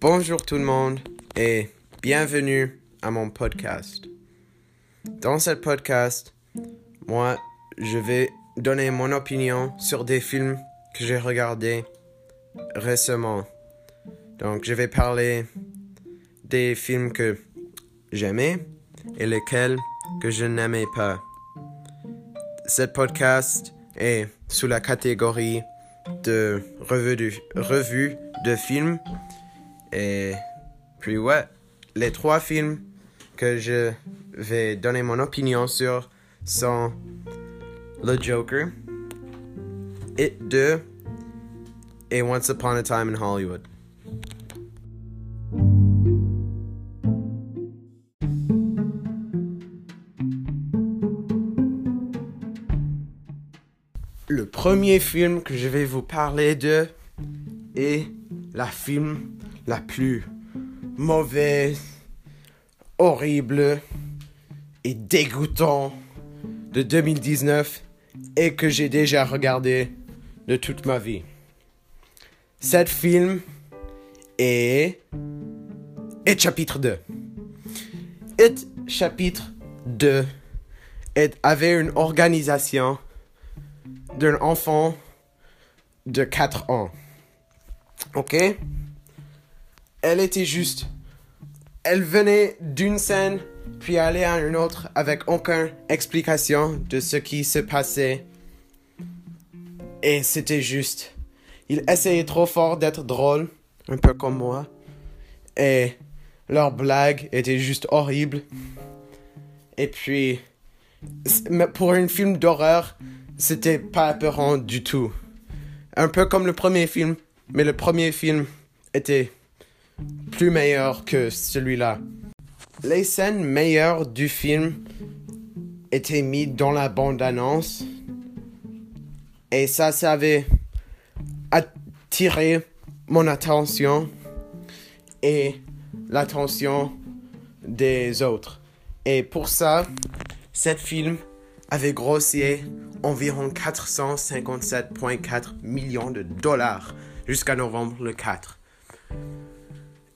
Bonjour tout le monde et bienvenue à mon podcast. Dans ce podcast, moi, je vais donner mon opinion sur des films que j'ai regardés récemment. Donc, je vais parler des films que j'aimais et lesquels que je n'aimais pas. Ce podcast est sous la catégorie de de, revue de films. Et puis ouais, les trois films que je vais donner mon opinion sur sont The Joker, It 2 et Once Upon a Time in Hollywood. Le premier film que je vais vous parler de est la film la plus mauvaise, horrible et dégoûtant de 2019 et que j'ai déjà regardé de toute ma vie. Cet film est It chapitre 2. It chapitre 2 avait une organisation d'un enfant de 4 ans. Ok? Elle était juste. Elle venait d'une scène, puis allait à une autre avec aucune explication de ce qui se passait. Et c'était juste. Il essayait trop fort d'être drôle, un peu comme moi. Et leurs blagues étaient juste horribles. Et puis, pour un film d'horreur, c'était pas apparent du tout. Un peu comme le premier film, mais le premier film était plus meilleur que celui-là. Les scènes meilleures du film étaient mises dans la bande-annonce et ça, ça avait attiré mon attention et l'attention des autres. Et pour ça, cet film avait grossier environ 457,4 millions de dollars jusqu'à novembre le 4.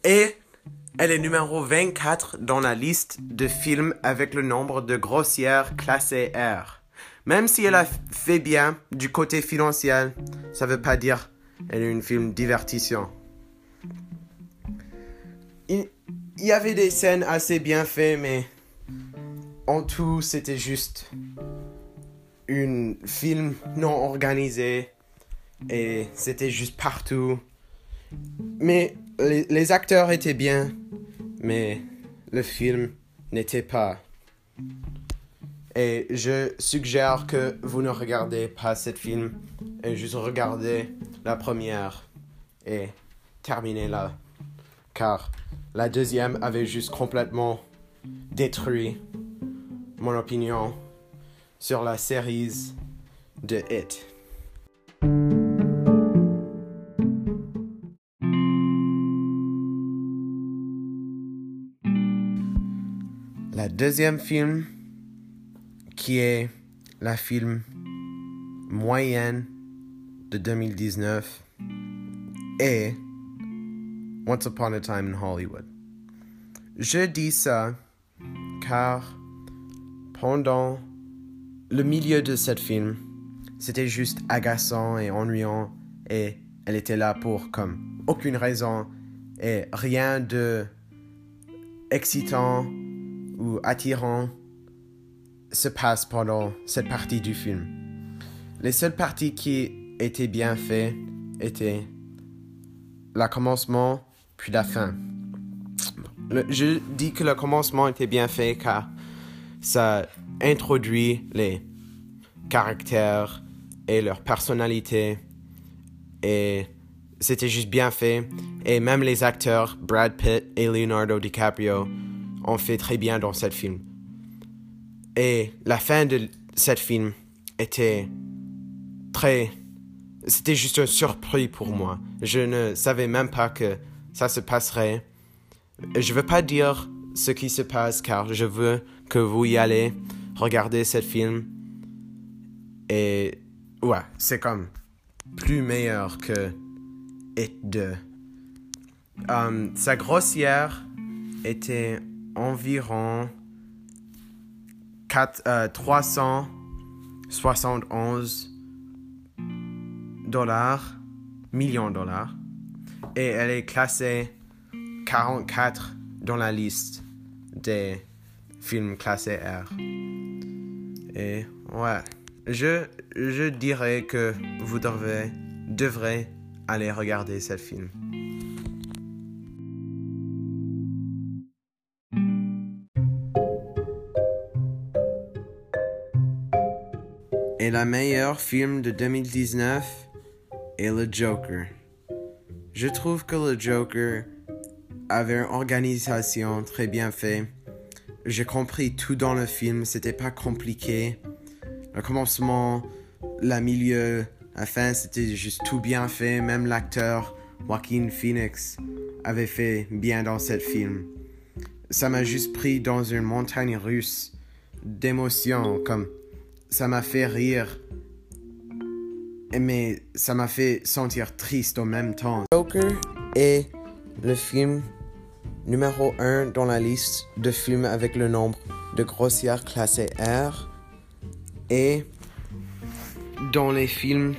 Et elle est numéro 24 dans la liste de films avec le nombre de grossières classées R. Même si elle a fait bien du côté financier, ça veut pas dire elle est un film divertissant. Il, y avait des scènes assez bien faites, mais en tout, c'était juste un film non organisé et c'était juste partout. Mais les, acteurs étaient bien, mais le film n'était pas. Et je suggère que vous ne regardez pas ce film et juste regardez la première et terminez là. Car la deuxième avait juste complètement détruit mon opinion sur la série de It. Deuxième film, qui est la film moyenne de 2019, est Once Upon a Time in Hollywood. Je dis ça car pendant le milieu de cette film, c'était juste agaçant et ennuyant et elle était là pour comme aucune raison et rien de excitant ou attirant se passe pendant cette partie du film. Les seules parties qui étaient bien faites étaient le commencement puis la fin. je dis que le commencement était bien fait car ça introduit les caractères et leur personnalité et c'était juste bien fait et même les acteurs Brad Pitt et Leonardo DiCaprio ont fait très bien dans ce film. Et la fin de ce film était très c'était juste un surprise pour moi. Je ne savais même pas que ça se passerait. Je veux pas dire ce qui se passe car je veux que vous y allez regarder ce film. Et ouais, c'est comme plus meilleur que It 2. euh, sa grossière était environ 4, 371 euh, dollars, millions de dollars. Et elle est classée 44 dans la liste des films classés R. Et ouais, je, je dirais que vous devez, devrez aller regarder ce film. Et la meilleure film de 2019 est Le Joker. Je trouve que Le Joker avait une organisation très bien faite. J'ai compris tout dans le film, c'était pas compliqué. Le commencement, la milieu, la fin, c'était juste tout bien fait. Même l'acteur Joaquin Phoenix avait fait bien dans ce film. Ça m'a juste pris dans une montagne russe d'émotions, comme ça m'a fait rire, mais ça m'a fait sentir triste en même temps. Joker est le film numéro 1 dans la liste de films avec le nombre de grossières classées R et dans les films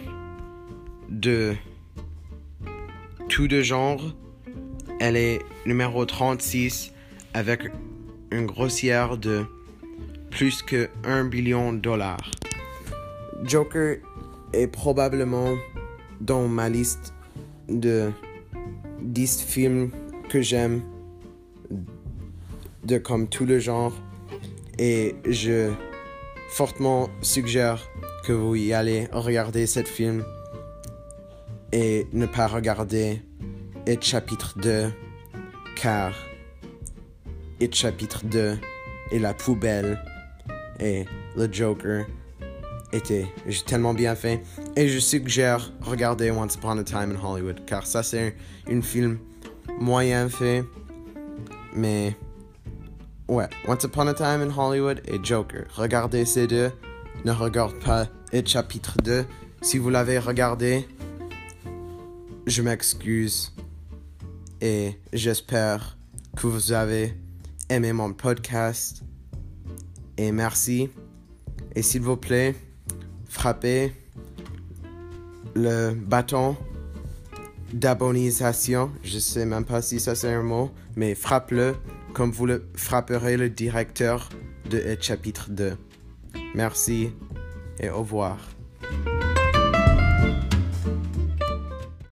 de tout de genre, elle est numéro 36 avec une grossière de plus que 1 billion dollars. Joker est probablement dans ma liste de 10 films que j'aime de comme tout le genre et je fortement suggère que vous y allez regarder ce film et ne pas regarder It chapitre 2 car It chapitre 2 est la poubelle et le Joker était tellement bien fait et je suggère regarder Once Upon a Time in Hollywood car ça c'est un film moyen fait mais ouais, Once Upon a Time in Hollywood et Joker. Regardez ces deux. Ne regarde pas It chapitre 2. Si vous l'avez regardé, je m'excuse et j'espère que vous avez aimé mon podcast. Et merci. Et s'il vous plaît, frappez le bâton d'abonisation. Je sais même pas si ça c'est un mot, mais frappe-le comme vous le frapperez le directeur de chapitre 2. Merci et au revoir.